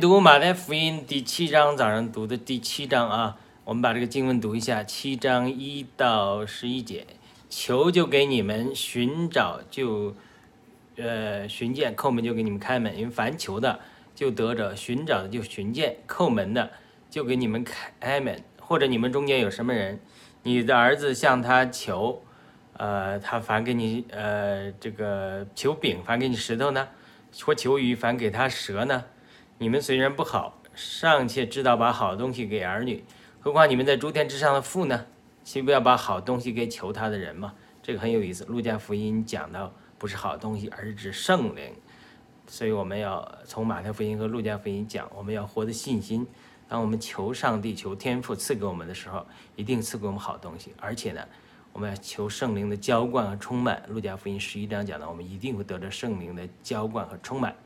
读马太福音第七章，早上读的第七章啊，我们把这个经文读一下，七章一到十一节，求就给你们，寻找就，呃，寻见，叩门就给你们开门，因为凡求的就得着，寻找的就寻见，叩门的就给你们开开门。或者你们中间有什么人，你的儿子向他求，呃，他反给你，呃，这个求饼，反给你石头呢？或求鱼，反给他蛇呢？你们虽然不好，尚且知道把好东西给儿女，何况你们在诸天之上的父呢？岂不要把好东西给求他的人吗？这个很有意思。路加福音讲到不是好东西，而是指圣灵。所以我们要从马太福音和路加福音讲，我们要活的信心。当我们求上帝、求天赋赐给我们的时候，一定赐给我们好东西。而且呢，我们要求圣灵的浇灌和充满。路加福音十一章讲到，我们一定会得到圣灵的浇灌和充满。